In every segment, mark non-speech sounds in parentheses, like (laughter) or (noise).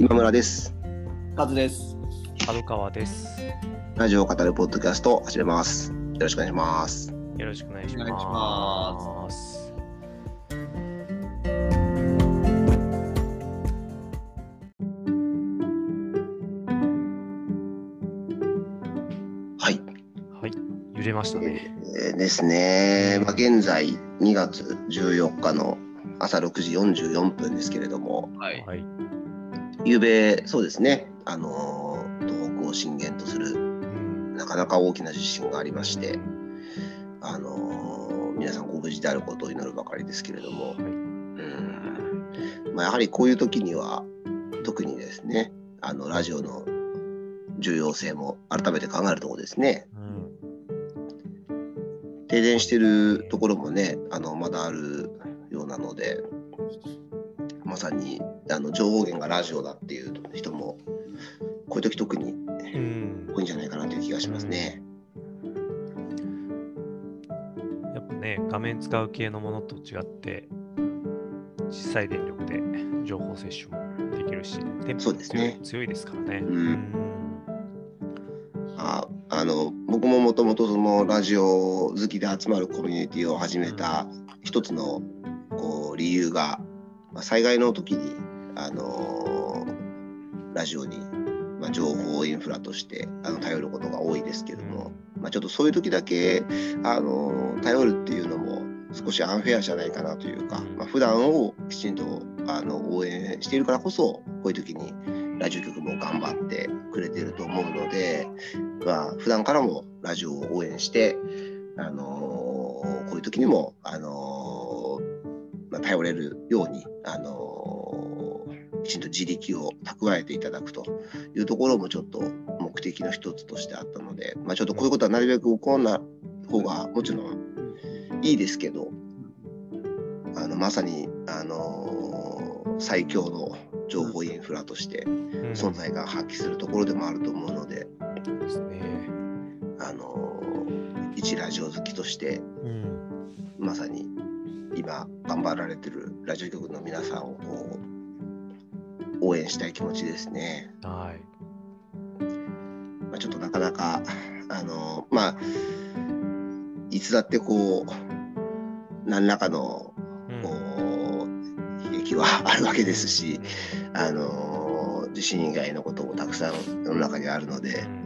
今村です。カズです。角川です。ラジオを語るポッドキャストを始めます。よろしくお願いします。よろしくお願いしお願いしま。ますはい。はい、揺れましたね。えーですね。まあ、現在2月14日の朝6時44分ですけれども、はい。はい、夕べ、そうですね。あのー東北を震源とするうん、なかなか大きな地震がありまして、あのー皆さんご無事であることを祈るばかりですけれども、はい、うん。まあ、やはりこういう時には特にですねあのラジオの重要性も改めて考えるところですね。うん、停電してるところもねあのまだあるようなのでまさにあの情報源がラジオだっていう人もこういう時特にうん多いんじゃないかなという気がしますね。やっぱね、画面使う系のものと違って、小さい電力で情報摂取もできるし、電波も強い,、そうですね強いですからね。うんああの僕ももともとそのラジオ好きで集まるコミュニティを始めた一つのこう理由が、まあ、災害の時に、あのラジオに、まあ、情報インフラとしてあの頼ることが多いですけども、まあ、ちょっとそういう時だけ、あの頼るっていうのも少しアンフェアじゃないかなというか、まあ、普段をきちんとあの応援しているからこそこういう時にラジオ局も頑張ってくれてると思うので、まあ普段からもラジオを応援して、あのこういう時にも、あのまあ、頼れるように、あのきちんと自力を蓄えていただくというところもちょっと目的の一つとしてあったので、まあ、ちょっとこういうことはなるべく起こらない方がもちろんいいですけど、あのまさに、あの最強の情報インフラとしてうん存在感を発揮するところでもあると思うので、そうですね。あの一ラジオ好きとしてうん、まさに今頑張られてるラジオ局の皆さんをこう応援したい気持ちですね。はい。まあ、ちょっとなかなかあのまあいつだってこう何らかのうんこう悲劇はあるわけですし、あの地震以外のこともたくさん世の中にあるのでう、ん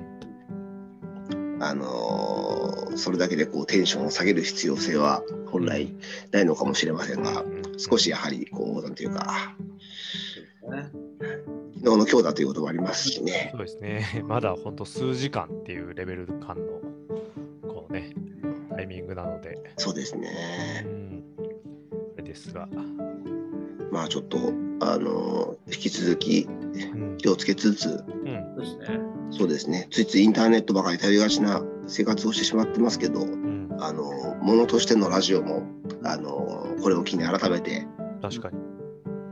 あのそれだけでこうテンションを下げる必要性は本来ないのかもしれませんが、少しやはりこうなんていうかね昨日の今日だということもありますしね。そうですね。(laughs) まだ本当数時間っていうレベル感のこうねタイミングなので、そうですうね。ん、あれですが、まあちょっとあの引き続きうん、気をつけつつ、うん、ですね。そうですね。ついついインターネットばかり頼りがちな生活をしてしまってますけど、うん、あのものとしてのラジオもあのこれを機に改めて確かに。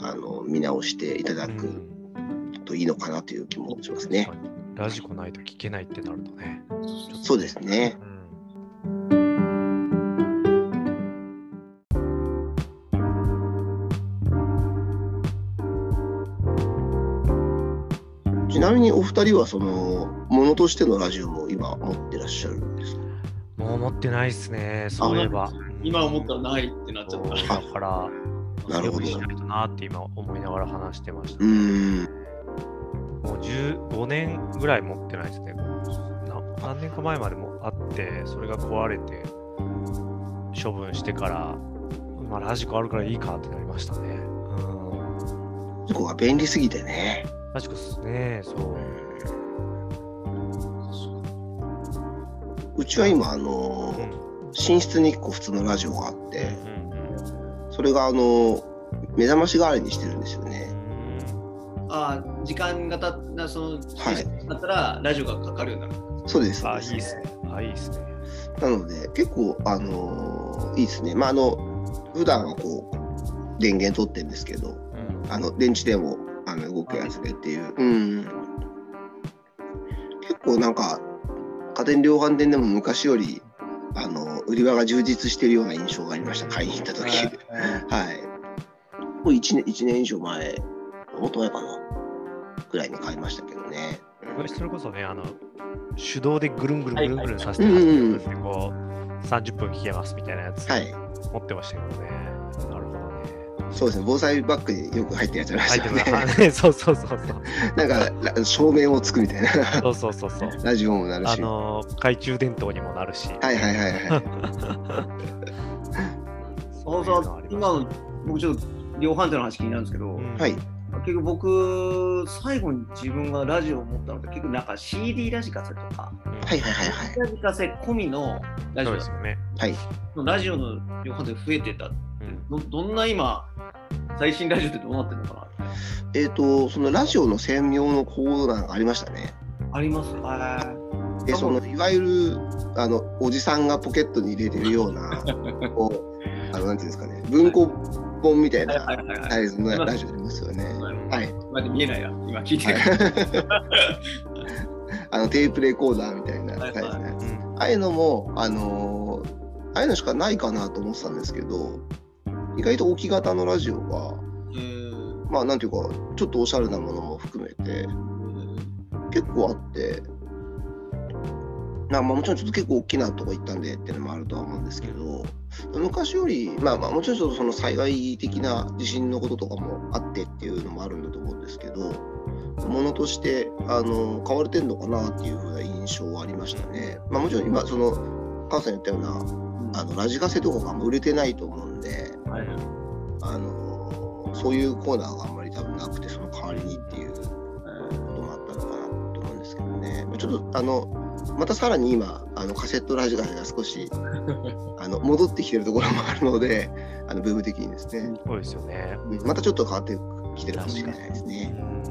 あの見直していただくうんといいのかなという気もしますね。確かにラジコないと聞けないってなるとね。そうですね。うん、ちなみにお二人はそのものとしてのラジオも今持ってらっしゃるんですか？もう持ってないですね、そういえば。今思ったらないってなっちゃった。から、なるほどしないとなって今思いながら話してましたうね。もう15年ぐらい持ってないですね。な何年か前までもあって、それが壊れて、処分してから、まあ、ラジコあるからいいかってなりましたね。うん。そこが便利すぎてね。ラジコっすね、そう。うちは今あのうん寝室に1個普通のラジオがあっうんて、うんそれがあの目覚まし代わりにしてるんですよね。ああ、時間がたった、その、はいだったら、ラジオがかかるようになる。そうです。あ、いいっすね。あ、いいっすね。なので結構あのいいですね。まああの普段はこう電源取ってるんですけど、うんあの電池でもあの動くやつでっていう。うん。結構なんか家電量販店でも昔よりあの売り場が充実しているような印象がありました。買いに行った時。はい。(laughs) もう1年一年以上前、もっと前かな。くらいに買いましたけどね。これそれこそね、あの、手動でぐるんぐるんぐるんぐるんさせて、はいはいうんうんでこう、30分聞けますみたいなやつ、はい。持ってましたけどね。なるほどね。そうですね。防災バッグによく入ってるやつありましたね。ね。(laughs) そうそうそうそう。なんか、ら照明をつくみたいな。そうそうそうそう。ラジオもなるあし。はのー、懐中電灯にもなるし。いはいはいはい。(laughs) そういうのそう今の僕ちょっと量販店の話気になるんですけど、うんはい。結局僕最後に自分がラジオを持ったのって結構なんか CD ラジカセとかうんはいはいはいはい。ラジカセ込みのラジオですよね。はい。ラジオの量販店増えてたうんどどんな今最新ラジオってどうなってるのかな？えっ、と、そのラジオの専用のコーナーがありましたね。ありますあで、そのいわゆるあのおじさんがポケットに入れてるような、こう、あのなんていうんですかね、文庫本みたいなはいはいはいはい。サイズのラジオありますよね。はい。まだ見えないな今聞いてる、(laughs) あのテープレコーダーみたいなはいサイズのやつ。うん。ああいうのも、あのーああいうのしかないかなと思ってたんですけど、意外と置き型のラジオが、えー。まあなんていうか、ちょっとおしゃれなものも含めて、結構あって、まあ、まあもちろんちょっと結構大きなとこ行ったんでっていうのもあるとは思うんですけど、昔より、まあまあもちろんちょっとその災害的な地震のこととかもあってっていうのもあるんだと思うんですけど、ものとしてあの変われてんのかなっていうふうな印象はありましたね。まあもちろん今、その、母さん言ったような、あのラジカセとかが売れてないと思うんで、はいあのそういうコーナーがあんまり多分なくて、その代わりにっていうこともあったのかなと思うんですけどね。まあちょっとあのまたさらに今あのカセットラジカセが少し (laughs) あの戻ってきてるところもあるので、あのブーム的にですね、そうですよね。うんまたちょっと変わってきてるかもしれないですうね。ん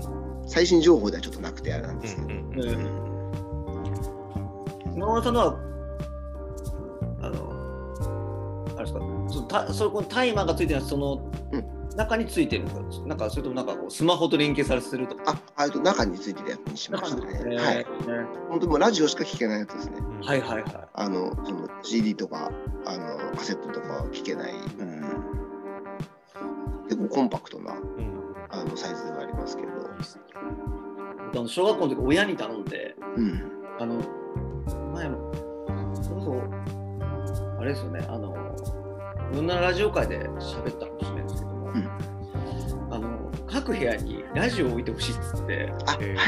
最新情報ではちょっとなくてあれなんですけど。うんうん今村さんのはあのあれですかそのたそこのタイマーがついてるのはその、うん中についてるんですかなんかそれともなんかこうスマホと連携させるとかあ、あと中についてるやつにしましたね。えーはい。本当にもうラジオしか聞けないやつですね。うんはいはいはあの、その CD とか、あの、カセットとかは聞けない。うん。結構コンパクトなうんあのサイズがありますけど。いあの小学校の時親に頼んでうん。あの前もそれこそあれですよねあのいろんなラジオ界で喋ったあの各部屋にラジオを置いてほしいっつって。あ、はいえーはい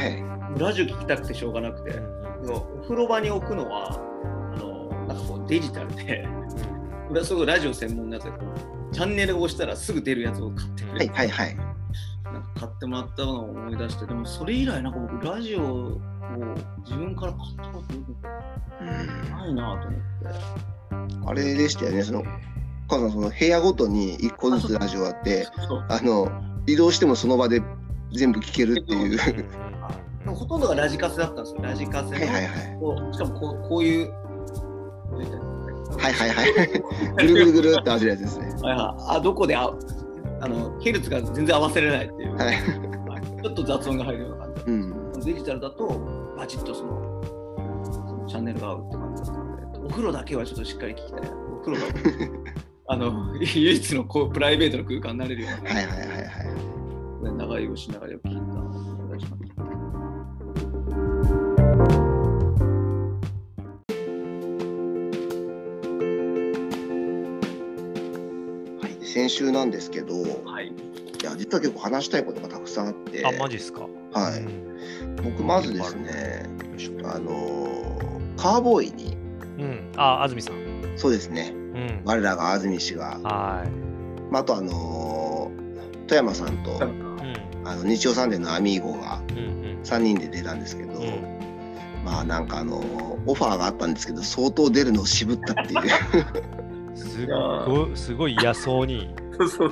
はいはい。ラジオ聞きたくてしょうがなくて、お風呂場に置くのはあのなんかこうデジタルで。俺はそこラジオ専門のやつでチャンネルを押したらすぐ出るやつを買ってくれはいはいはい。なんか買ってもらったのを思い出してでもそれ以来なんか僕ラジオを自分から買ったことうんないなと思って。あれでしたよね、その、その部屋ごとに1個ずつラジオあって、あの、移動してもその場で全部聞けるっていう。ほとんどがラジカセだったんですよ。ラジカセのはいはいしかもこうこういうはいはいはい。ぐるぐるぐるって走るやつですね。はいはい。あどこでああのヘルツが全然合わせれないっていう、はい。ちょっと雑音が入るような感じ。うん。デジタルだとバチッとそのそのチャンネルが合うって感じだったのでお風呂だけはちょっとしっかり聞きたいお風呂があの唯一のこうプライベートの空間になれるような、はいはいはいはい。長居をしながらよく聞いたはい、で先週なんですけど、いはいや、実は結構話したいことがたくさんあって、あ、マジっすか？はいうん僕まずですね、あのーカーボーイに、うん。あ、安住さん。そうですね、うん。我らが安住氏が、はまあ、あとあのー富山さんと、い。うん。あの日曜サンデーのアミーゴがうんうん。3人で出たんですけど、うん。まあなんかあのーオファーがあったんですけど相当出るのを渋ったっていう。(laughs) すごい、すごい嫌そうに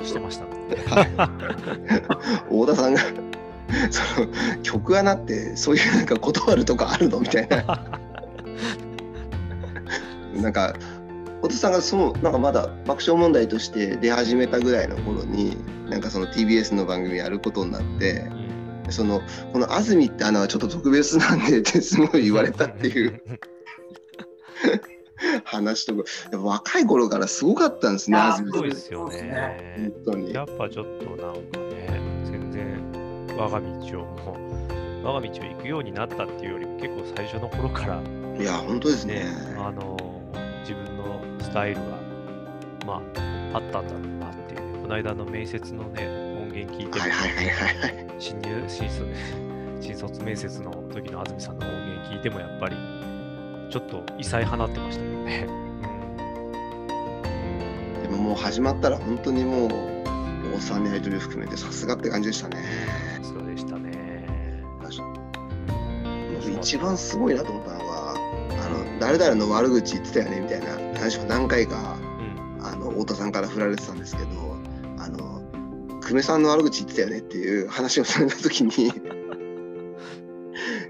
してました。ね。(laughs) 太田さんがその曲穴ってそういうなんか断るとかあるの？みたいな。(laughs) なんか太田さんがそのなんかまだ爆笑問題として出始めたぐらいの頃になんかその TBS の番組やることになってそのこの安住って穴はちょっと特別なんでってすごい言われたっていう。話とかやっぱ若い頃からすごかったんですね安住そうですね。本当にやっぱちょっとなんかね、全然我が道をもう我が道を行くようになったっていうよりも結構最初の頃からいや、本当ですねね、。あのスタイルがまああったんだろうなっていうねこの間の面接のね音源聞いてはいはいはいはいはい。新入新卒 (laughs) 新卒面接の時の安住さんの音源聞いてもやっぱりちょっと異彩放ってましたもんね。でももう始まったら本当にもう、おっさんのやり取りを含めてさすがって感じでしたね。うん、そうでしたね。僕一番すごいなと思ったのが、あの誰々の悪口言ってたよねみたいな話を何回かうんあの太田さんから振られてたんですけど、あの久米さんの悪口言ってたよねっていう話をされた時に (laughs)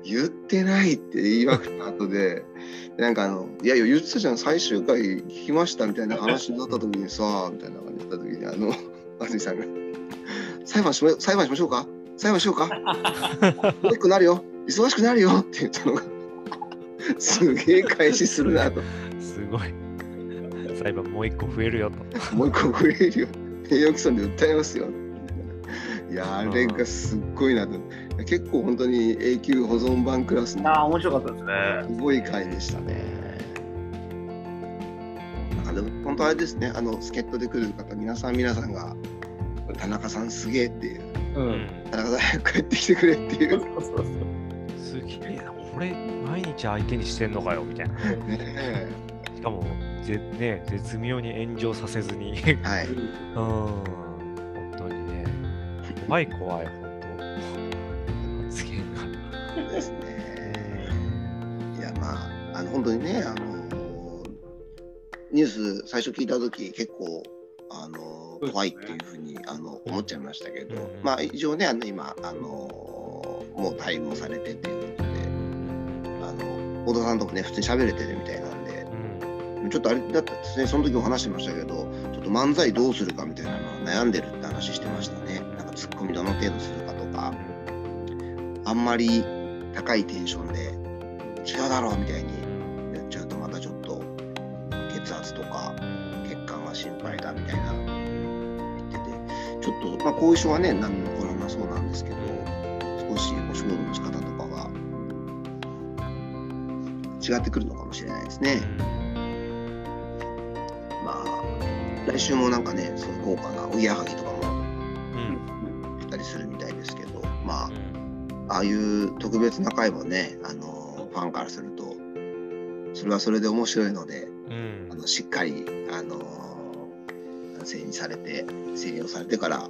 言ってないって言いまくった後でなんかあの「いやいや言ってたじゃん最終回聞きました」みたいな話になった時にさみたいな感じで言った時にあの安住さんが「裁判しま裁判しましょうか？裁判しようか？悪くなるよ忙しくなるよ」って言ったのがすげえ返しするなと。(laughs) すごい。裁判もう一個増えるよと。もう一個増えるよ。名誉毀損で訴えますよ。いや、あれがすっごいなと。結構本当に永久保存版クラスのああ、面白かったですね。すごい回でしたね。なんかでも本当あれですね、あの助っ人で来る方、皆さん皆さんが田中さんすげえっていう、う。うんん。田中さん早く帰ってきてくれっていう。そうそうそう。すげえな。俺、毎日相手にしてんのかよみたいな。ねしかも、ぜね、絶妙に炎上させずに。えはい。(laughs) うん。本当にね。怖い怖い、本当。発言が。そうですね。いやまああの本当にねあのニュース最初聞いた時結構あの怖いっていうふうにあの思っちゃいましたけど、うんまあ一応ねあの今あのもう退院もされてっていうことであの小田さんともね普通に喋れてるみたいな。ちょっとあれだったですね。その時も話してましたけどちょっと漫才どうするかみたいなのを悩んでるって話してましたね。なんかツッコミどの程度するかとか。あんまり高いテンションで違うだろうみたいにやっちゃうとまたちょっと血圧とか血管が心配だみたいな言ってて。ちょっとまあ後遺症はね何も起こらなそうなんですけど少しお仕事の仕方とかが違ってくるのかもしれないですね。来週もなんかねそういう豪華なおぎやはぎとかもうん。来たりするみたいですけどまあああいう特別な回もね、あのファンからすると、それはそれで面白いので、うん。あのしっかり、あの整理されて、整理をされてから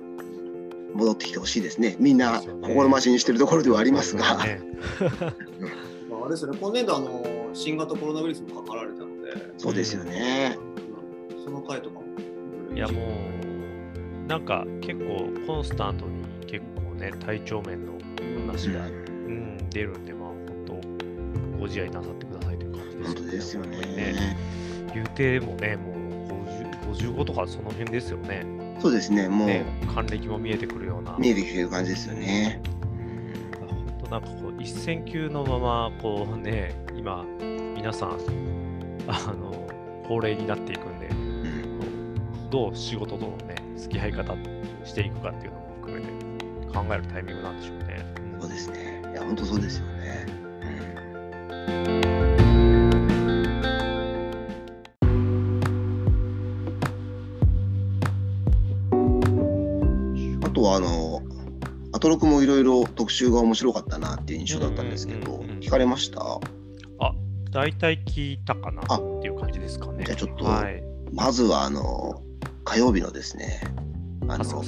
戻ってきてほしいですね。みんな心待ちにしてるところではありますが、ね。(laughs) まあ、あれですよね、今年度あの新型コロナウイルスもかかられたので、そうですよね。その回とかも。いやもう、なんか結構コンスタントに結構ね、体調面の話が、うん、出るんで、まあ本当、ご自愛なさってくださいという感じです本当ですよね。言うてもね、もう50 55とかその辺ですよね。そうですね、もうね還暦も見えてくるような。見えてきてる感じですよね。本当なんかこう一線級のままこうね今皆さんあの高齢になっていくんでうんどう仕事とのね付き合い方していくかっていうのも含めて考えるタイミングなんでしょうね。そうですね。いや、本当そうですよね。あとは、あの、アトロクもいろいろ特集が面白かったなっていう印象だったんですけど、うんうんうんうん聞かれました？あ大体聞いたかなあっていう感じですかね。じゃあちょっとはい。まずは、あの、火曜日のですね、あの。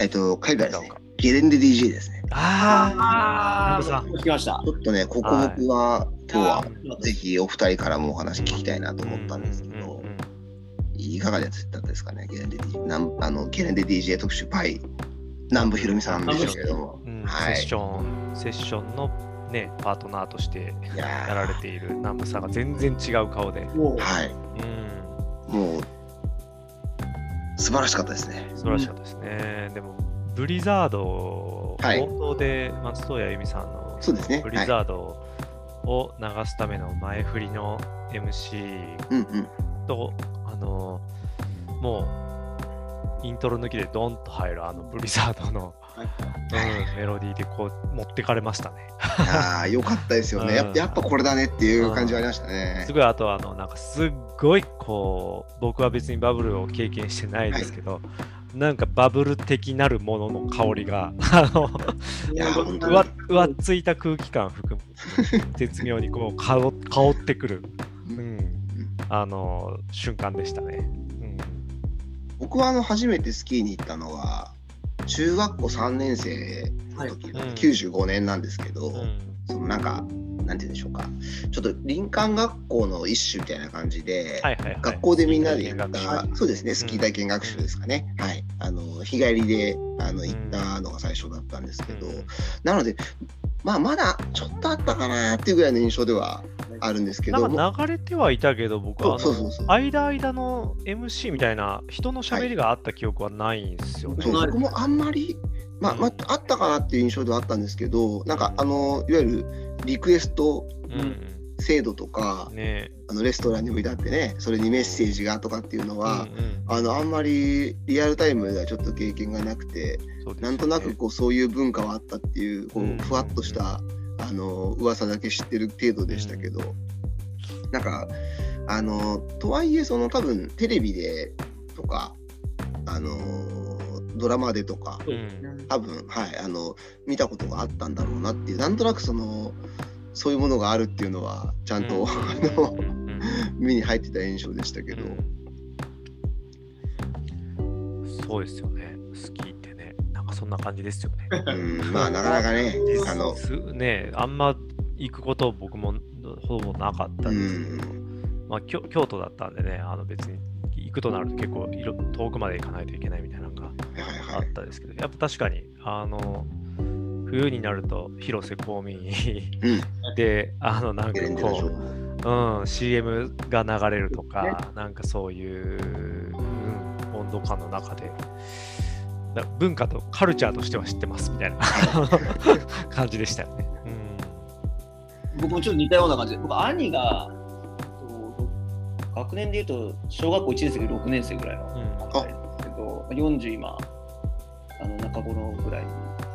えっと、火曜日はですねゲレンデ DJ ですね。あああ、さん。聞きましたち。ょっとね、ここ僕は、今日はあぜひお二人からもお話聞きたいなと思ったんですけどいかがだったですかね、ゲレンデ DJ。なんあのゲレンデ DJ 特集パイ、南部ひろみさんでしたけれども。うんはいセッション、セッションのね、パートナーとしていややられている南部さんが全然違う顔で。はい、うん。もう、素晴らしかったですね。素晴らしかったですね。でも、ブリザード、はい冒頭で松任谷由実さんの。ブリはい、ザードを流すための前振りの MC うんうん。と、あの、もう、イントロ抜きでドンと入るあのブリザードのうん、メロディーでこう持ってかれましたね。いやーよかったですよね。やっぱやっぱこれだねっていう感じはありましたねす。ごいあとあのなんかすっごいこう僕は別にバブルを経験してないですけど、なんかバブル的なるものの香りがあの (laughs) うわうわっついた空気感含む絶妙にこう香香ってくる、うん、あの瞬間でしたね。うん僕はあの初めてスキーに行ったのは中学校3年生の時、はい。うん。95年なんですけど、うん。そのなんかなんて言うんでしょうか。ちょっと林間学校の一種みたいな感じで、はいはいはい、学校でみんなで行った、そうですね、スキー体験学習ですかね、はい、あの日帰りであの行ったのが最初だったんですけど、うん。なので、まあ、まだちょっとあったかなっていうぐらいの印象ではあるんですけど、なんか流れてはいたけど、僕はあのそうそうそう。そう間間の MC みたいな人の喋りがあった記憶はないんですよね。そう僕もあんまり、まあまあ、あったかなっていう印象ではあったんですけど、なんかあのいわゆるリクエストうん制度とか、ねあのレストランに置いてあってね、それにメッセージがとかっていうのは、うんうん。あのあんまりリアルタイムではちょっと経験がなくて、ね。なんとなくこうそういう文化はあったっていうこうふわっとしたあの噂だけ知ってる程度でしたけど、なんかあのとはいえその多分テレビでとかあのドラマでとかうん。多分はいあの見たことがあったんだろうなっていうなんとなくそのそういうものがあるっていうのはちゃんと、目に入ってた印象でしたけど、うん。そうですよね。スキーってね、なんかそんな感じですよね。うん、まあなかなかねあのすねあんま行くこと僕もほぼなかったんです。けど、まあ、京京都だったんでね、あの別に行くとなると結構いろ遠くまで行かないといけないみたいなのがあはいったですけど、やっぱ確かに、あの、冬になると広瀬香美うん。(laughs) で、あの、なんかこ報う、うん、CM が流れるとか、なんかそういう、うん、温度感の中で、だ文化とカルチャーとしては知ってますみたいな。(laughs) 感じでしたよね。うん。僕もちょっと似たような感じで、僕、兄が、と学年でいうと、小学校1年生から6年生ぐらいのうん。段階ですけど、40今、あの中頃ぐらいに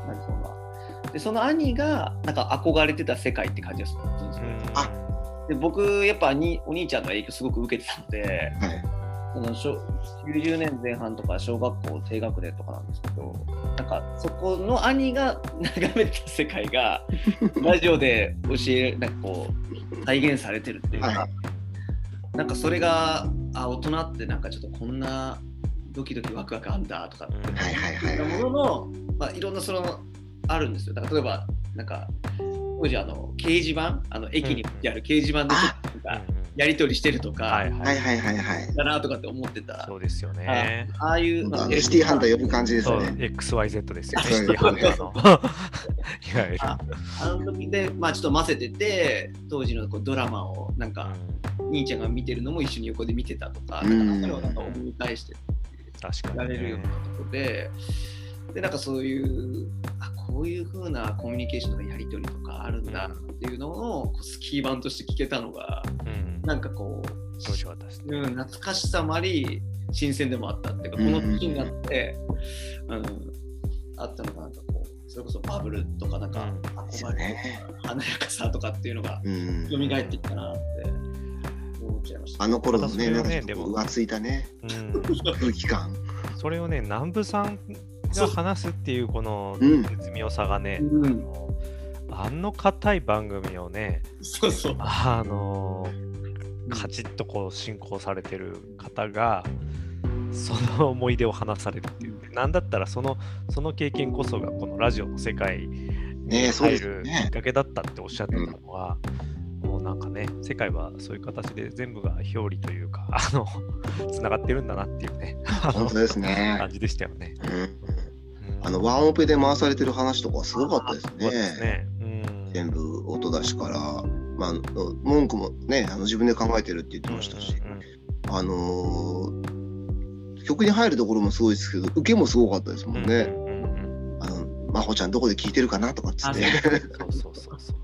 なりそうな。で、その兄が、なんか憧れてた世界って感じがするんですよ。あ。で僕、やっぱ兄お兄ちゃんの影響すごく受けてたので、はいその小90年前半とか小学校低学年とかなんですけどなんかそこの兄が眺めてた世界が (laughs) ラジオで教えなんかこう再現されてるっていうか、はい。なんかそれがあ大人ってなんかちょっとこんなドキドキワクワクあんだとかっていはいはいはい。ものの、まあ、いろんなそのあるんですよ。だから例えばなんか当時あの掲示板あの駅に置いてある掲示板でちょっとやり取りしてるとか、はいは。はいいはいはいはい。だなとかって思ってた。そうですよね。ああいう、シティハンター呼ぶ感じですね。XYZ ですよね、シティハンターの。(laughs) いわゆる。ああの時で、まあちょっと混ぜてて、当時のこうドラマをなんか、兄ちゃんが見てるのも一緒に横で見てたとか、うん。なんかそれをなんか思い返して確かに、られるようなところで、で、なんかそういう、あこういう風なコミュニケーションとかやり取りとかあるんだっていうのを、こうスキー版として聞けたのが、うん。なんかこう、ね。うん、懐かしさもあり、新鮮でもあったっていうか、この年になって、うん、あったのが、なんかこう、それこそバブルとか、なんか、憧れよね華やかさとかっていうのがうん蘇ってきたなって思っちゃいました。あの頃のね、をねなんかちょっと浮ついたね、うん。(laughs) 空気感。それをね、南部さんが話すっていうこのうん。絶妙さがね、うん、あの硬い番組をね、そうそう。あのカチッとこう進行されてる方が、その思い出を話されるっていう、ね、なんだったらそのその経験こそがこのラジオの世界に入るきっかけだったっておっしゃってたのは、もうなんかね、世界はそういう形で全部が表裏というか、あの、つながってるんだなっていうね、本当ですね。(laughs) 感。じでしたよね。うんうんあのワンオペで回されてる話とかすごかったですね。ね。うん全部音出しから、まあ、文句もね、あの自分で考えてるって言ってましたし、うんうんうんあのー曲に入るところもすごいですけど、受けもすごかったですもんね。あの、真帆ちゃんどこで聞いてるかなとかっつって。そう (laughs) そうそう。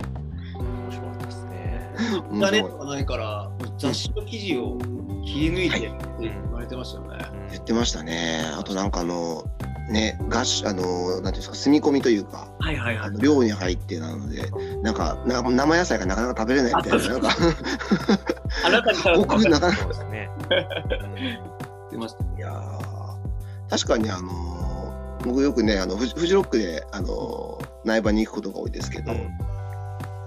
面白かったですね。インターネットがないから、雑誌の記事を切り抜いてって言われてましたよね。言ってましたね。あとなんかあの、ね、ガッシュ、あの、なんていうんですか、住み込みというか、はいはいはい。寮に入ってなので、なんか、な生野菜がなかなか食べれないみたいな、なんか、(laughs) あなたに頼僕、なかなか、そうですね。出ました。いやー確かに、あのー僕よくね、あのフジフジロックで、あのー苗場に行くことが多いですけど、うん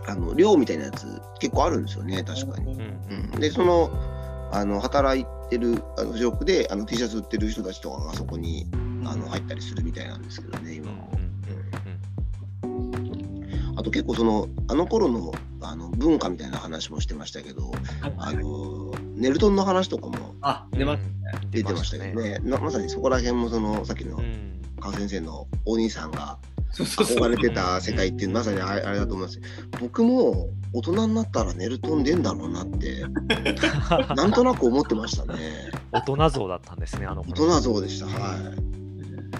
あの寮みたいなやつ結構あるんですよね、確かに。うん、で、その、あの働いてるあのフジロックであの T シャツ売ってる人たちとかがそこにあの入ったりするみたいなんですけどね、今も。あと結構そのあの頃のあの文化みたいな話もしてましたけど、あのネルトンの話とかもあ、出てましたけどね、なまさにそこら辺もそのさっきのうん。川先生のお兄さんが憧れてた世界っていうまさにあれあれだと思います。僕も大人になったらネルトン出んだろうなって (laughs) なんとなく思ってましたね。大人像だったんですね、あの大頃人像でしたはい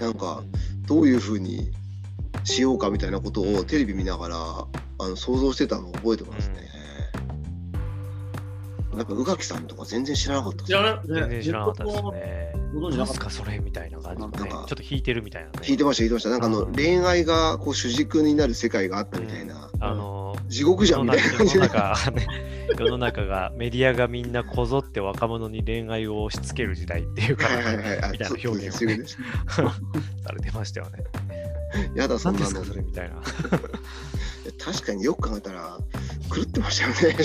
なんかどういうふうにしようかみたいなことをテレビ見ながらあの想像してたのを覚えてますね、なんか宇垣さんとか全然知らなかったです知らない。全然知らなかったですね。ご存知なかった？それみたいな感じでね。ちょなんかっと弾いてるみたいなね。聞いてました聞いてましたなんかあのうん恋愛がこう主軸になる世界があったみたいな、あの地獄じゃんみたいな感じ世ので中ね、世の中がメディアがみんなこぞって若者に恋愛を押し付ける時代っていうか、はいはいはいあみたいな表現をねされてましたよね。やだそんなの何ですか、それみたいな。確かによく考えたら狂ってましたよね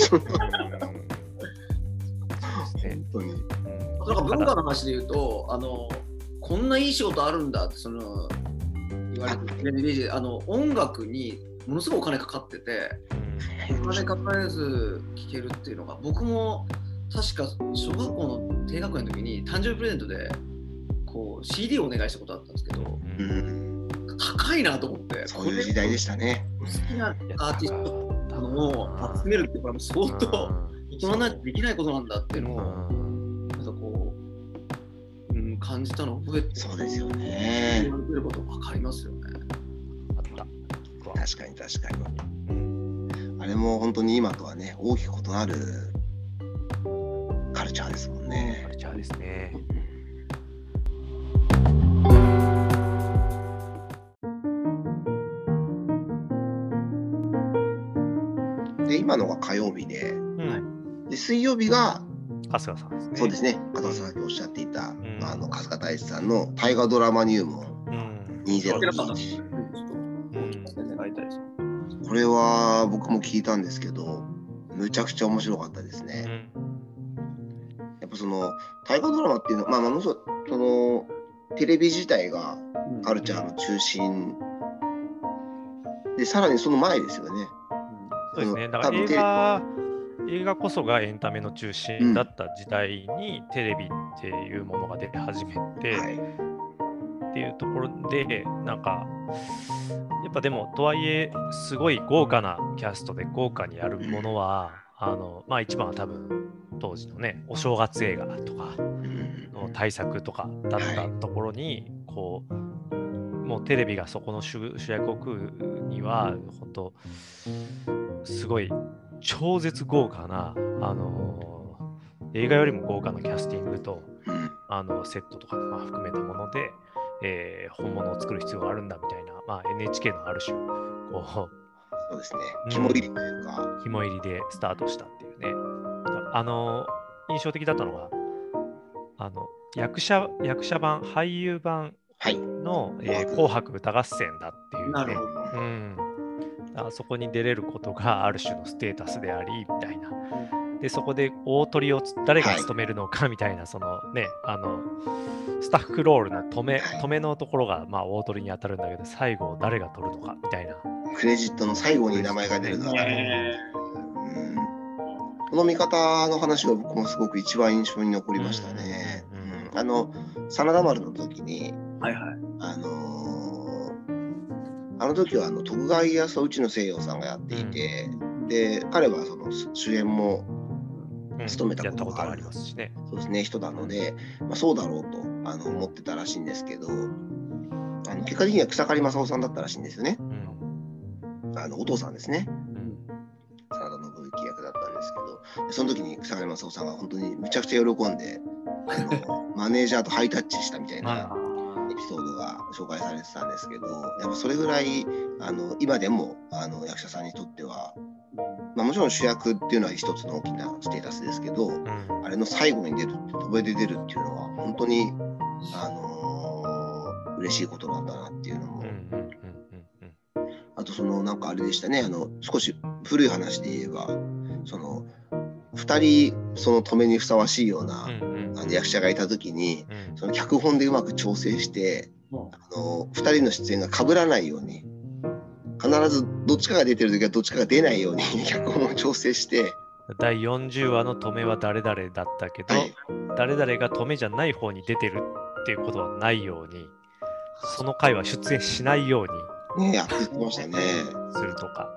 本当に。うん。なんか文化の話で言うと、あの、こんないい仕事あるんだって、その、言われて、あの、音楽にものすごいお金かかってて、お金かかれず聴けるっていうのが、僕も確か小学校の低学年の時に誕生日プレゼントで、こう、CD をお願いしたことあったんですけど、ううんん高いなと思って、そういう時代でしたね。これ好きなアーティストトのを集めるっていうのはもう相当大人になってできないことなんだっていうのを、うんなんかこう、うん、感じたのを覚えて、そうですよ言ねわれてること分かりますよね。あった。確かに確かにうんあれも本当に今とはね大きく異なるカルチャーですもんカねルチャーですね。で今のが火曜日でうんで水曜日が春日さんですね。そうですね加藤さんがおっしゃっていた、んまあ、あの春日大志さんの大河ドラマ入門うん。2021うん先生がいたりするこれは僕も聞いたんですけどむちゃくちゃ面白かったですね。やっぱその大河ドラマっていうのは、まあ、ものすごいそのテレビ自体がカルチャーの中心でさらにその前ですよね。そうですね。だから映多分テレ画、映画こそがエンタメの中心だった時代に、テレビっていうものが出始めて、はい、っていうところで、なんか、やっぱでも、とはいえ、すごい豪華なキャストで豪華にやるものは、あの、まあ一番は多分、当時のね、お正月映画とかうん。の対策とかだったところに、こう、もうテレビがそこの主主役を食うには、本当すごい超絶豪華な、あの映画よりも豪華なキャスティングと、うんあのセットとかまあ含めたもので、えー本物を作る必要があるんだみたいな、まあ、NHK のある種こそうですね。うん。肝入りというか、う肝入りでスタートしたっていうね。あの印象的だったのがあの役者役者版俳優版はい。の、えー紅白歌合戦だっていう、ね、なるほど。うん、あそこに出れることがある種のステータスでありみたいな。でそこで大鳥をつ誰が務めるのかみたいな、そのねあのスタッフロールの止めはい止めのところが、まあ、大鳥に当たるんだけど最後誰が取るのかみたいな。クレジットの最後に名前が出るのは、へうんこの見方の話は僕もすごく一番印象に残りましたね。うんうんあの真田丸の時にーはいはい。あのーあの時はあの徳川家康を内野聖陽さんがやっていて、で彼はその主演もうん。務めたことがありますしね。そうですね人なので、まあ、そうだろうとあの思ってたらしいんですけどあの結果的には草刈正雄さんだったらしいんですよね。うん。あのお父さんですね。うん。真田信之役だったんですけどでその時に草刈正雄さんが本当にむちゃくちゃ喜んであの (laughs) マネージャーとハイタッチしたみたいなあピソードが紹介されてたんですけどやっぱそれぐらいあの今でもあの役者さんにとっては、まあ、もちろん主役っていうのは一つの大きなステータスですけどうん。あれの最後に出る飛べで出るっていうのは本当に、あのー嬉しいことなんだなっていうのも、うんうん。あとそのなんかあれでしたね。あの少し古い話で言えばその2人その止めにふさわしいような、うんうんあの役者がいた時にうん。その脚本でうまく調整してもあの2人の出演が被らないように必ずどっちかが出てる時はどっちかが出ないように脚本を調整して、第40話の止めは誰々だったけど、はい、誰々が止めじゃない方に出てるっていうことはないように、その回は出演しないようにねやってましたね。するとか。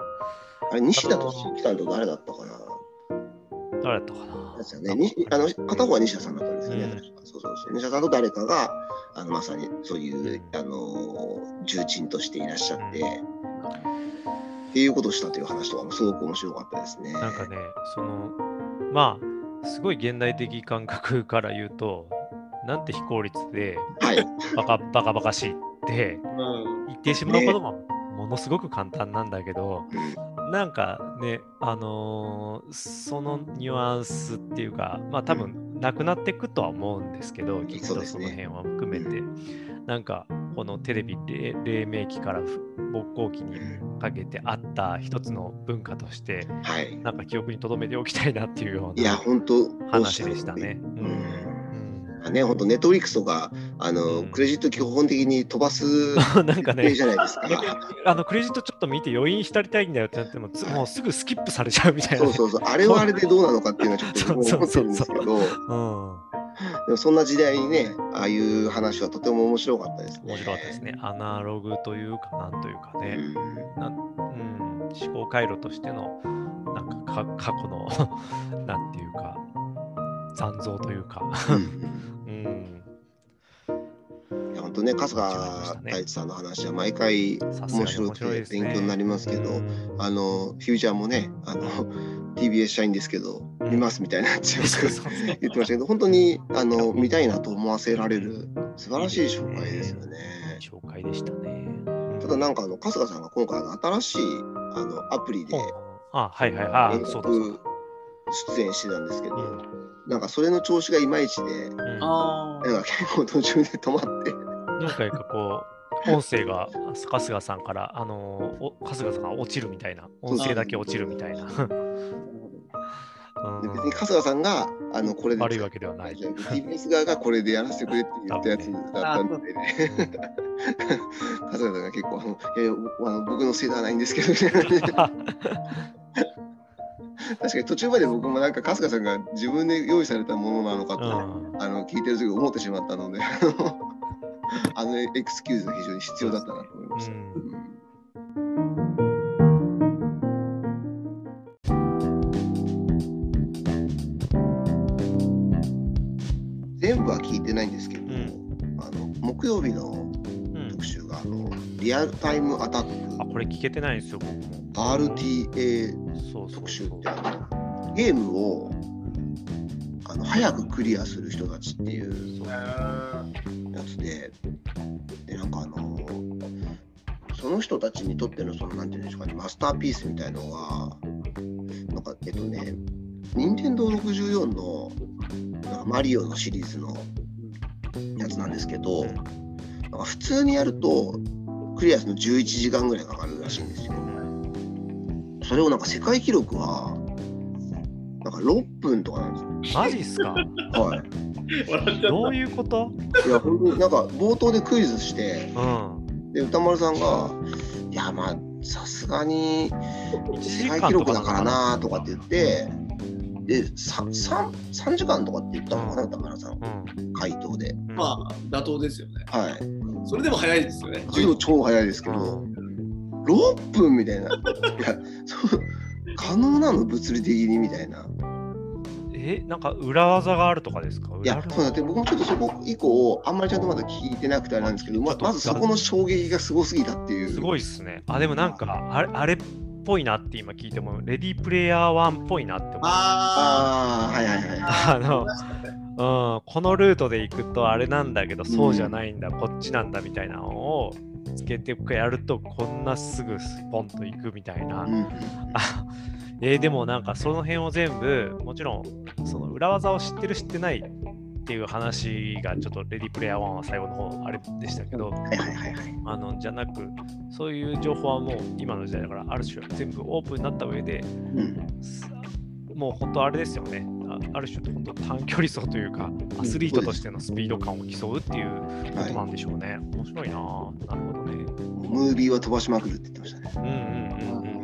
あれ西田敏行さんと誰だったかな？誰だったかなですよね。にあの片方は西田さんだったんですよね。そうそうそう。西田さんと誰かがあのまさにそういう、うんあの重鎮としていらっしゃって、うんっていうことをしたという話とかもすごく面白かったですね。なんかね、その、まあ、すごい現代的感覚から言うと、なんて非効率ではい。バカバカバカしいってうん言ってしまうこともものすごく簡単なんだけど、うんなんかね、あのーそのニュアンスっていうか、まあ多分なくなっていくとは思うんですけど、きっとその辺は含めて、なんかこのテレビ黎黎明期から勃興期にかけてあった一つの文化として、はい。なんか記憶に留めておきたいなっていうような話でしたね。ううんん。ね、本当ネットフリックスとか、あの、うんクレジット基本的に飛ばすう (laughs) んなんかねじゃないですか。(laughs) あのクレジットちょっと見て余韻浸りたいんだよってなっても、つもうすぐスキップされちゃうみたいなね、そうそうそう。あれは (laughs) あれでどうなのかっていうのはちょっと僕も思ってるんですけど、でうん。もそんな時代にね、ああいう話はとても面白かったですね。面白かったですね。アナログというか、なんというかね、うんうん、思考回路としての、なんかか過去の、なんていうか、残像というか、うん、いや本当ね、春日太一さんの話は毎回面白くて勉強になりますけど、うんあの、フューチャーもね、あの、TBS 社員ですけど、うん。見ますみたいな強そうくそうそう言ってましたけど、本当にあの見たいなと思わせられる素晴らしい紹介ですよね。紹介でしたね。ただなんかあの春日さんが今回新しいあのアプリではいはい、あ連、そうだそう続出演してたんですけど、なんかそれの調子がいまいちで、うん。ああ。なんか結構途中で止まって、何回かこう、音声が春日さんから、あのーお春日さんが落ちるみたいな、音声だけ落ちるみたいな。うんで別に春日さんがあのこれで悪いわけではない。TBS 側がこれでやらせてくれって言ったやつだったんで、ね、(laughs) 春日さんが結構あのいやいやあの僕のせいではないんですけど、みたいな。感じで確かに途中まで僕もなんか春日さんが自分で用意されたものなのかと、うん。あの聞いてる時思ってしまったのであのエクスキューズが非常に必要だったなと思いました。うん。うん。全部は聞いてないんですけど、うん。あの木曜日のうん。特集があのリアルタイムアタッあ、クこれ聞けてないんですよ、僕も。RTA 特集ってあのゲームをあの早くクリアする人たちっていうやつででなんかあのその人たちにとってのそのなんていうんでしょうかねマスターピースみたいのがなんかえっとね任天堂64のなんかマリオのシリーズのやつなんですけど、なんか普通にやるとクリアするの11時間ぐらいかかるらしいんですよ。それをなんか世界記録はなんか6分とかなんですマジっすか？よ。はい。どういうこと？いや本当になんか冒頭でクイズしてうん。で歌丸さんが「いやまあさすがに1世界記録だとからな」とかって言ってで 3, 3, 3時間とかって言ったのかな歌丸さんうん。回答で。うんまあ、妥当ですよね。はい。それでも早いですよね。それも超早いですけど、うん6分みたいな。いやそう可能なの？物理的にみたいな。え、なんか裏技があるとかですか？いやそうだって僕もちょっとそこ以降、あんまりちゃんとまだ聞いてなくてあれなんですけど、ままずそこの衝撃がすごすぎたっていう。すごいっすね。あ、でもなんか、あれあれっぽいなって今聞いても、レディープレイヤー1っぽいなって思う。あああ、はいはいはい。あの、このルートで行くとあれなんだけど、そうじゃないんだ、こっちなんだみたいなのをつけてやると、こんなすぐスポンと行くみたいな。うんあ (laughs) えーでもなんかその辺を全部、もちろんその裏技を知ってる知ってないっていう話がちょっとレディープレイヤー1は最後の方あれでしたけど、はいはいはいはい。あのじゃなく、そういう情報はもう今の時代だから、ある種全部オープンになった上で、うんもう本当あれですよね。あある種本当短距離走というか、アスリートとしてのスピード感を競うっていうことなんでしょうね。面白いなぁなるほどね。ムービーは飛ばしまくるって言ってましたね。うんうんうん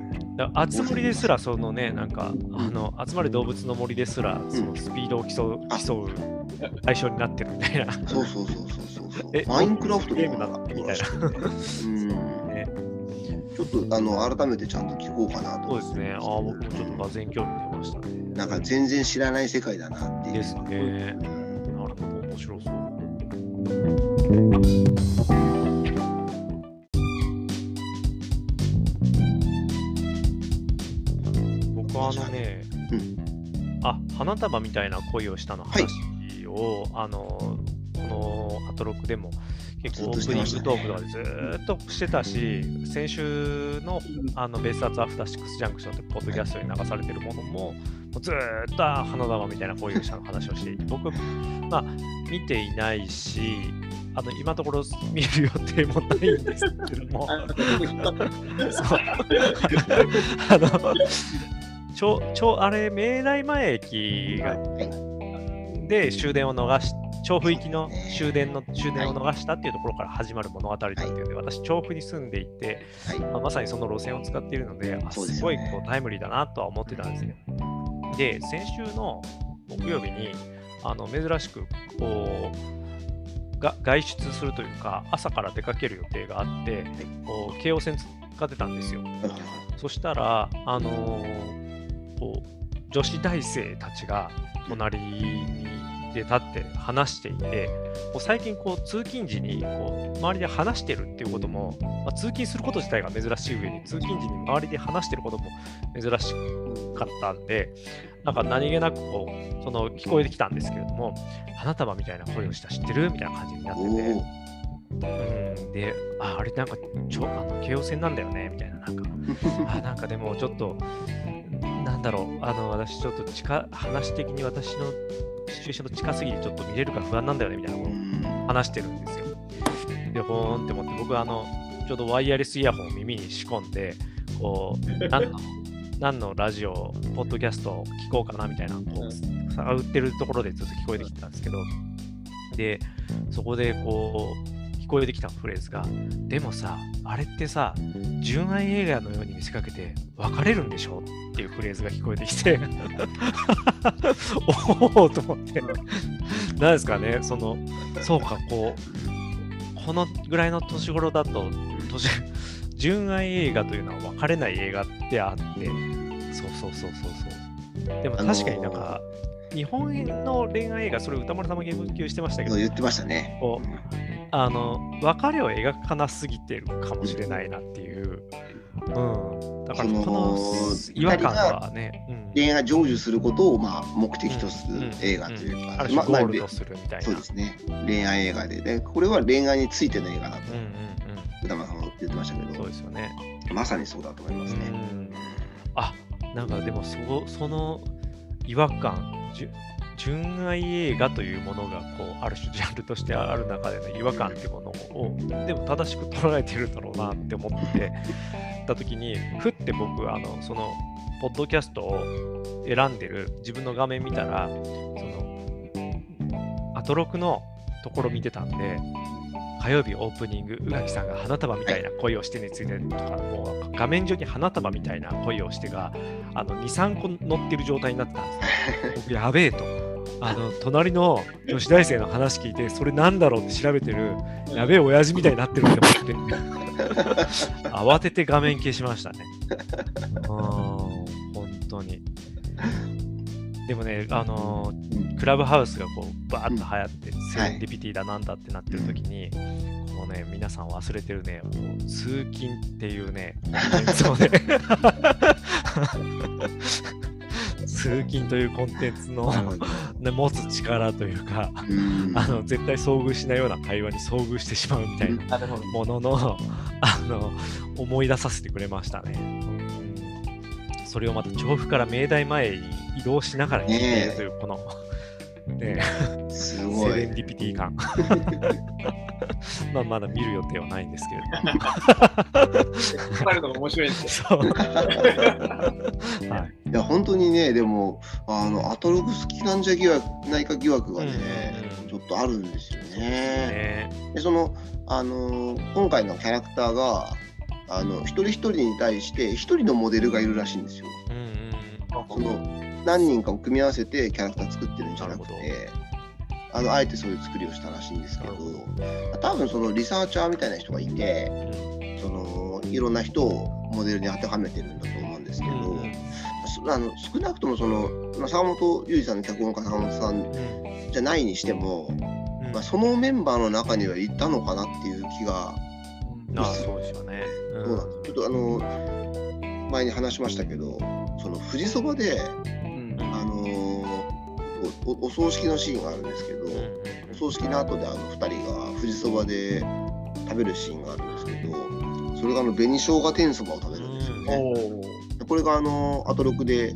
集まりですら、そのね、なんか、あの集まる動物の森ですら、そのスピードを競う競う対象になってるみたいな。そうそうそうそうそうそマインクラフトゲームなのみたいな。うん。ね、ちょっとあの改めてちゃんと聞こうかなと思って。そうですね。ああ、僕もちょっとがぜ興味出ましたね。なんか全然知らない世界だなっていう。ですね。うんなるほど、面白そう。僕はあのね、うんあ花束みたいな恋をしたの話を、あのこのアトロックでも結構オープニングトークとかでずーっとしてたし、先週のあのベースアーツアフターシックスジャンクションってポッドキャストに流されてるものも、もうずーっと花束みたいな恋をしたの話をしていて、(laughs) 僕、まあ、見ていないし、あの今のところ見る予定もないんですけども、(laughs) そう。(laughs) あのちょちょあれ、明大前駅で終電を逃し、調布行きの終電の終電を逃したっていうところから始まる物語だっていうので、私、調布に住んでいて、はい。まあまさにその路線を使っているので、あすごいこうタイムリーだなとは思ってたんですね。で、先週の木曜日に、あの珍しくこうが外出するというか、朝から出かける予定があって、こう京王線使ってたんですよ。はいはいはいそしたら、あのーこう女子大生たちが隣にで立って話していて、こう最近こう通勤時にこう周りで話してるっていうことも、まあ、通勤すること自体が珍しい上に、通勤時に周りで話してることも珍しかったんで、なんか何気なくこうその聞こえてきたんですけれども、花束みたいな声をした知ってるみたいな感じになってて。うん、で、あ、あれなんか、ちょ、あの、京王線なんだよね、みたいな、なんか、(laughs) あ、なんかでもちょっと、なんだろう、あの、私ちょっと近、話的に私のシチュエーションと近すぎて、ちょっと見れるか不安なんだよね、みたいなことを話してるんですよ。で、ほーんって思って、僕、あの、ちょうどワイヤレスイヤホンを耳に仕込んで、こう、(laughs) 何の、何のラジオ、ポッドキャストを聞こうかな、みたいな、こう、探ってるところでずっと聞こえてきてたんですけど、で、そこでこう、聞こえてきたフレーズが、でもさ、あれってさ、純愛映画のように見せかけて別れるんでしょ？っていうフレーズが聞こえてきて、(laughs) おおと思って、なんですかね、その、そうか、こう、このぐらいの年頃だと、年純愛映画というのは別れない映画ってあって、そうそうそうそうそう。でもあのー確かになんか、日本の恋愛映画、それ歌丸さんも言及してましたけど、言ってましたね。あの別れを描かなすぎてるかもしれないなっていう。うん。だからそのこの違和感はね、うん、恋愛成就することをまあ目的とするうん映画というか、ある種ままあゴールとするみたいな。そうですね。恋愛映画で、でこれは恋愛についての映画だとうんうん歌丸さんも言ってましたけうん。そうどで、すよね。まさにそうだと思いますね。うんあなんかでもそその違和感、じゅ純愛映画というものがこうある種ジャンルとしてある中での違和感っていうものをでも正しく捉えてるんだろうなって思ってた時にふって僕あのそのポッドキャストを選んでる自分の画面見たらそのアトロクのところ見てたんで火曜日オープニング宇垣さんが花束みたいな恋をしてについてとかもう画面上に花束みたいな恋をしてがあの23個乗ってる状態になってたんですやべえとあの隣の女子大生の話聞いてそれなんだろうって調べてるやべえ親父みたいになってるって思って。慌てて画面消しましたね。うーん本当に。でもねあのークラブハウスがこうバーッと流行って、セレンディピティだなんだってなってる時に、このね皆さん忘れてるね通勤っていうねコンテンツをね通通勤というコンテンツの、(laughs) 持つ力というか、うんあの絶対遭遇しないような会話に遭遇してしまうみたいな。ものの (laughs) あの思い出させてくれましたね。うんそれをまた調布から明大前に移動しながら聞いているというこの、ね、セすごい (laughs) レン。ディピティ感。(laughs) まあまだ見る予定はないんですけれども。引っ張るのが面白いんですよ。(laughs) そう。(laughs) はいいや本当にねでもあのアトロク好きなんじゃ疑惑ないか疑惑がね、うんちょっとあるんですよね。ねでそのあのー今回のキャラクターがあの一人一人に対して一人のモデルがいるらしいんですよ。うんうんその何人かを組み合わせてキャラクター作ってるんじゃなくなるてあのあえてそういう作りをしたらしいんですけど多分そのリサーチャーみたいな人がいてうんそのいろんな人をモデルに当てはめてるんだと思うんですけど、うん。そあの少なくともその、まあ、坂本龍二さんの脚本家坂本さんうんじゃないにしても、うん。まあ、そのメンバーの中にはいたのかなっていう気が、あそうですよね。うん。どうなんです。ちょっとあの前に話しましたけどその富士そばで、うん。あのおおお葬式のシーンがあるんですけど、お葬式の後であの2人が富士そばで食べるシーンがあるんですけどそれがあの紅生姜天そばを食べるんですよね。これがあのアトロクで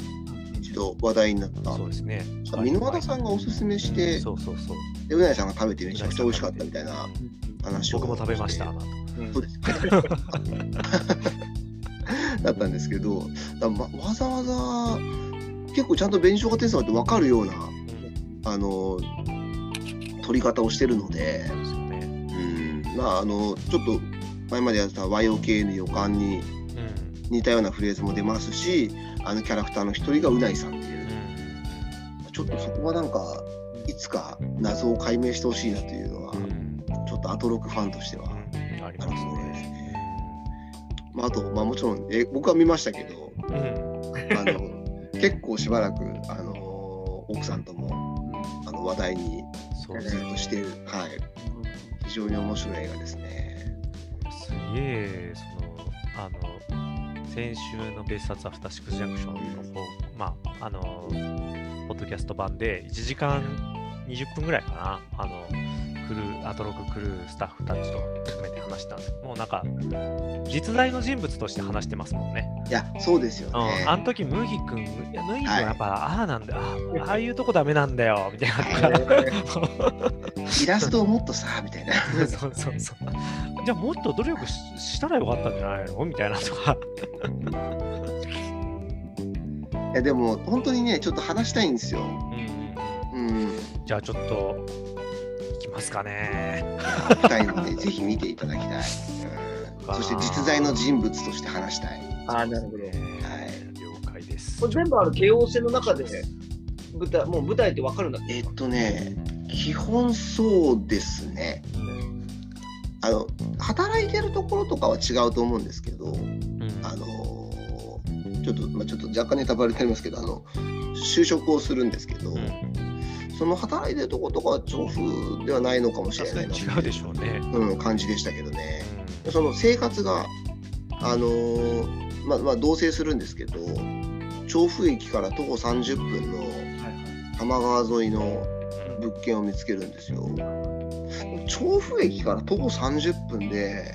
一度話題になったそうですね。箕輪田さんがおすすめして、そうそうそう。でうなぎさんが食べてめちゃくちゃ美味しかったみたいな話を僕も食べました。うんそうです (laughs) だったんですけどだまわざわざ結構ちゃんと紅生姜天そばって分かるようなあの取り方をしてるので、そうん、まああのちょっと前までやってた YOK の予感にうん。似たようなフレーズも出ますしあのキャラクターの一人がうないさんっていう。ちょっとそこはなんかいつか謎を解明してほしいなというのは、ちょっとアトロクファンとしては、うん。ありますね。まあ、あと、まあ、もちろんえ僕は見ましたけどうん。あの結構しばらく、あの奥さんともあの話題にずっとしている、はい、非常に面白い映画ですね。すげえ、その、あの、先週の別冊アフターシックスジャンクションの方、まあ、あの、ポッドキャスト版で1時間20分ぐらいかな、あの、クルー、アトロククルースタッフたちと含めて話したんですもうなんか、実在の人物として話してますもんね。いやそうですようん、ね。あの時、ムヒ君、いや、ムヒ君はやっぱ、ああなんだ、あああいうとこダメなんだよ、みたいな。(laughs) イラストをもっとさみたいな。そうそうそう。じゃあもっと努力ししたらよかったんじゃないの？みたいなとか。いやでも本当にねちょっと話したいんですよ。うん、じゃあちょっと、ますかね。したいのでぜひ見ていただきたい。うんそして実在の人物として話したい。あーなるほどえー了解です。これ全部ある京王線の中で舞台もう舞台ってわかるんだっけ？えっとね基本そうですね。あの働いてるところとかは違うと思うんですけど、うんあのちょっと、まあ、ちょっと若干ネタバレになりますけどあの就職をするるんですけど、うんその働いてるところとかは調布ではないのかもしれないなに違うでしょうね。うん、感じでしたけどね。うその生活が、あのーまあまあ、同棲するんですけど調布駅から徒歩30分の多摩川沿いのん物件を見つけるんですよ。調布駅から徒歩30分で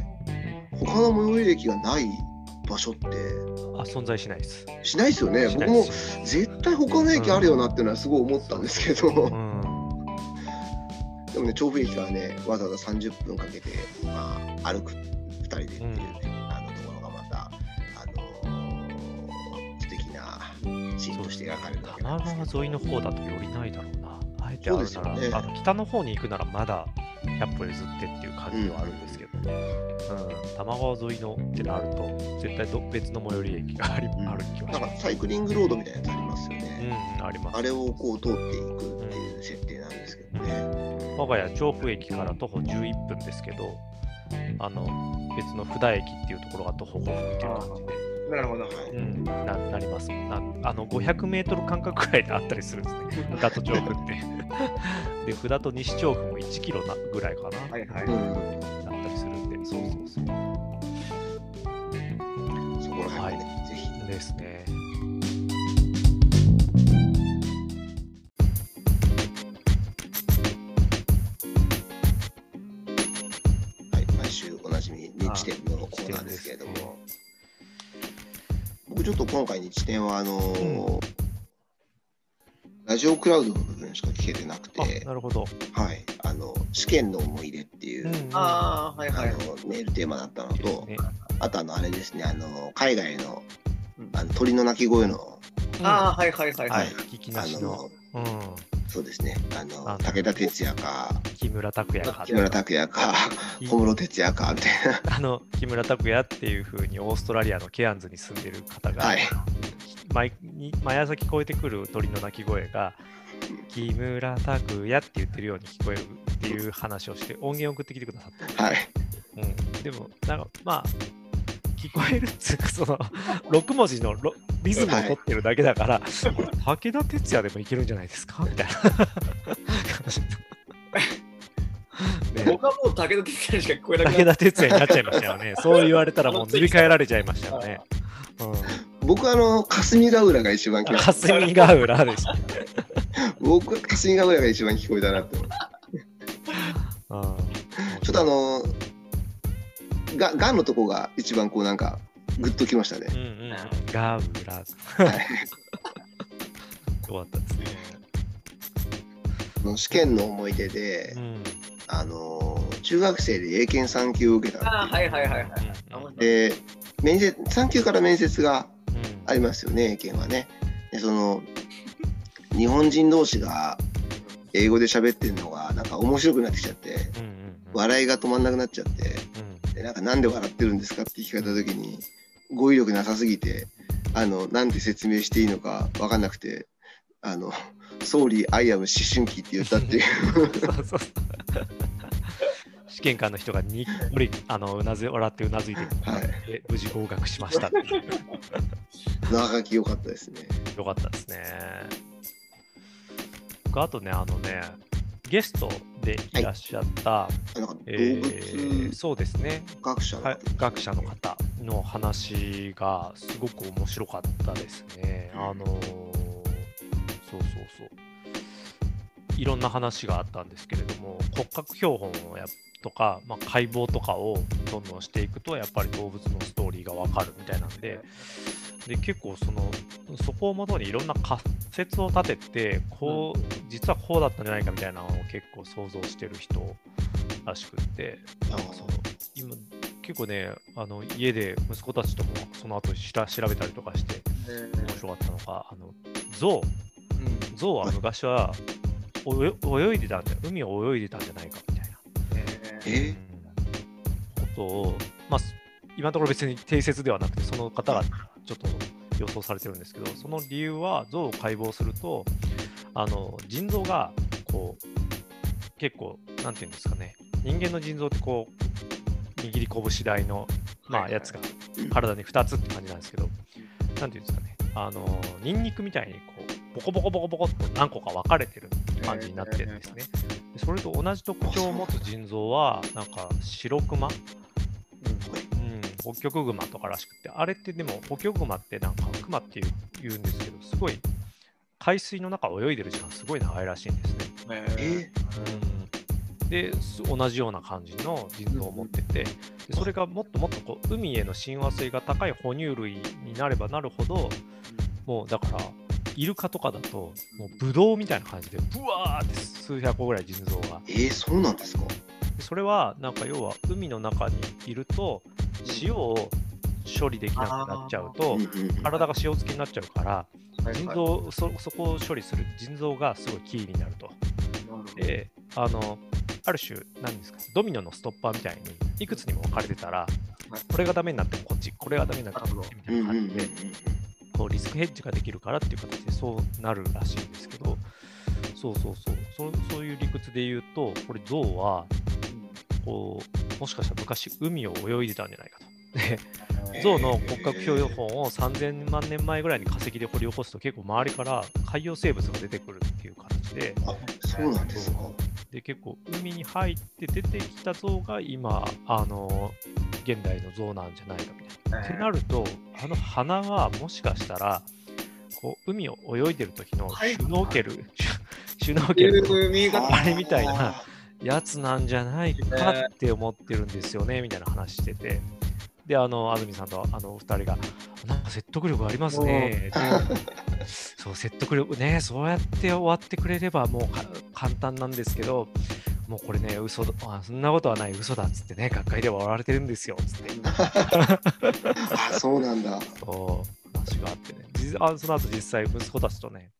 他の最寄り駅がない場所ってあ、存在しないです。しないですよね。僕も絶対他の駅あるよなっていうのはすごい思ったんですけど、うん。でもね調布駅からねわざわざ30分かけて、まあ、歩く2人でっていうね、あのところがまた、あのー素敵なシーンとして描かれるわけ多なんですけど摩川沿いの方だとよりないだろうな。あえてあるな。ら、ね。あの北の方に行くならまだ100歩譲ってっていう感じではあるんですけど、うん、多摩川沿いのってなると、絶対ど別の最寄り駅があり、ん。ある気はなんかします。サイクリングロードみたいなやつありますようね、ん、あります。あれをこう通っていくっていう設定なんですけどね、我が家、調布駅から徒歩11分ですけど、あの別の布田駅っていうところが徒歩5分っていう感じで、なるほど。はいうん、ななりますなあの500メートル間隔くらいであったりするんですね、札と調布って。(laughs) で、札と西調布も1キロなぐらいかな、はいはい。うん、だったりするんで、そうそうそう。そこら辺もね、ぜひですね。今回日展はあのーラジオクラウドの部分しか聞けてなくてあ、なるほど。はい、あの試験の思い出っていう、うんああ、はいはい。あのメールテーマだったのと、ねあとあのあれですね、あの海外のうん。あの鳥の鳴き声の、ああ、はいはいはいははい。い。聞きなあしの。の、うん、そうですね、あのあの武田鉄矢か、木村拓哉か。木村拓哉か、小室哲哉かみたい (laughs) あの木村拓哉っていうふうにオーストラリアのケアンズに住んでる方が、な、はい、毎に毎朝聞こえてくる鳥の鳴き声が木村拓哉って言ってるように聞こえるっていう話をして音源を送ってきてくださった。はい、うん、でも、なんかまあ、聞こえるっつうか、その6文字のロリズムを取ってるだけだから、これ武田鉄矢でもいけるんじゃないですか？みたいな。ね。僕はもう武田鉄矢にしか聞こえなくな武田鉄矢になっちゃいましたよね。そう言われたらもう (laughs) 塗り替えられちゃいましたよね。僕はあの霞ヶ浦が一番聞こうん、えた霞ヶ浦でした。僕は霞ヶ浦が一番聞こえたなって思う (laughs) うん。ちょっとあのががんのとこが一番こうなんかグッときましたねうんうんうん。ガウラ。よはいかったですね。試験の思い出で、うん。あの中学生で英検3級を受けたあはいはいはいはい。うんで面接3級から面接がうんありますよね英検はねでその日本人同士が英語で喋ってるのがなんか面白くなってきちゃってうんうんうん笑いが止まんなくなっちゃってうんでなんかなんで笑ってるんですかって聞かれた時に語彙力なさすぎてあのなんて説明していいのか分かんなくてあの「総理アイアム思春期」って言ったっていうそうそう試験官の人がにっこりあのうなず笑ってうなずいて、はいで無事合格しましたっていう (laughs) 長き良かったですね。よかったですね。僕あとね、あのね、ゲストでいらっしゃった、あなんか動え物ーそうですね、学者学者の方の話がすごく面白かったですね。あのーそうそうそう。いろんな話があったんですけれども、骨格標本をやとか、まあ、解剖とかをどんどんしていくと、やっぱり動物のストーリーがわかるみたいなんで、で結構そのそこをもとにいろんな仮説を立ててこう、実はこうだったんじゃないかみたいなのを結構想像してる人らしくって。なんかその今結構ねあの家で息子たちともその後しら調べたりとかして面白かったのがあの象象は昔は泳いでたんだよ。海を泳いでたんじゃないかみたいな。え？ことを、まあ、す今のところ別に定説ではなくて、その方がちょっと予想されてるんですけど、その理由は象を解剖すると、あの腎臓がこう結構、なんていうんですかね、人間の腎臓ってこう、握り拳大の、まあ、やつが体に2つって感じなんですけど、なんていうんですかね、あのニンニクみたいにこうボコボコボコボコっと何個か分かれてる感じになってるんですね。でそれと同じ特徴を持つ腎臓は、なんか白クマ、うん、北極熊とからしくて、あれってでも北極熊ってなんかクマっていう言うんですけど、すごい海水の中を泳いでる時間すごい長いらしいんですね。えうん、です同じような感じの腎臓を持ってて、でそれがもっともっとこう海への親和性が高い哺乳類になればなるほど、もうだから、イルカとかだと、もうブドウみたいな感じで、ブワーって数百個ぐらい腎臓が。えー、そうなんですか？でそれは、なんか要は海の中にいると、塩を処理できなくなっちゃうと体が塩漬けになっちゃうから、腎臓そ、そこを処理する腎臓がすごいキーになると。で、あの、ある種、何ですか、ドミノのストッパーみたいに、いくつにも分かれてたら、これがダメになってもこっち、これがダメになってもこっちみたいな感じで、こうリスクヘッジができるからっていう形でそうなるらしいんですけど、そうそうそう、そうそういう理屈で言うと、これ、象は、こう、もしかしたら昔、海を泳いでたんじゃないかと。で、(laughs) 象の骨格標本を3000万年前ぐらいに化石で掘り起こすと結構周りから海洋生物が出てくるっていう形で、あそうなんですか。で結構海に入って出てきた像が今、あの、現代の像なんじゃないかみたいな。ってなると、あの鼻はもしかしたら、こう海を泳いでる時のはい。シュノーケル、シュシュノーケルあれみたいなやつなんじゃないかって思ってるんですよねみたいな話しててで、あの、安住さんとあのお二人が、なんか説得力ありますね。(laughs) そう、説得力ね、そうやって終わってくれればもうか簡単なんですけど、もうこれね、嘘だあそんなことはない、嘘だっつってね、学会では笑われてるんですよ、つって。(laughs) あそうなんだ。そう、話があってね。実あその後実際、息子たちとね、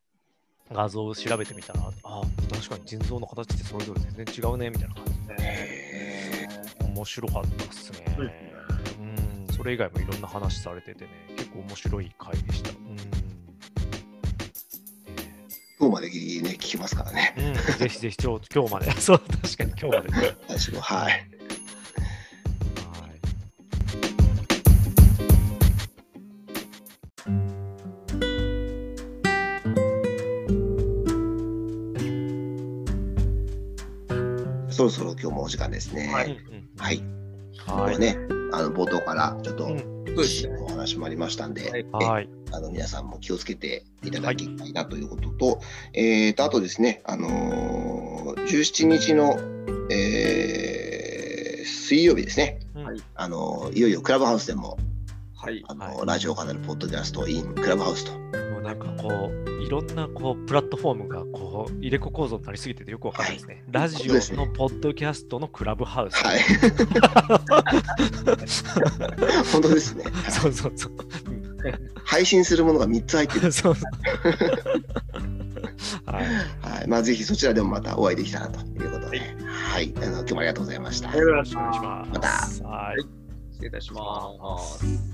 画像を調べてみたら、あ確かに腎臓の形ってそれぞれ全然違うね、みたいな感じで。へ面白かったっすね。うん、それ以外もいろんな話されててね、結構面白い回でした。うん。今日までギリギリね、聞きますからね。ねうん、ぜひぜひ今日今日まで。(laughs) そう、確かに今日まで。はい。私も、はい。今日もお時間ですね。はうんはい。はい。ね、あの冒頭からちょっと。お話もありましたんで、はい。あの皆さんも気をつけていただきたいなということと、えーとあとですね、あのー17日の、えー水曜日ですね、うんはいあのーいよいよクラブハウスでもはい。あの、はいラジオカナルポッドキャスト in クラブハウスと、なんかこう、いろんなこうプラットフォームがこう入れ子構造になりすぎててよくわかんないですね。ラジそうですねオのポッドキャストのクラブハウス。はい、本当ですね。そうそうそう。配信するものが3つ入ってる。そうそう。はい。はい、まあぜひそちらでもまたお会いできたらということで、はい、あの今日もありがとうございました。ありがとうございましたお願いします。またはい。失礼いたします。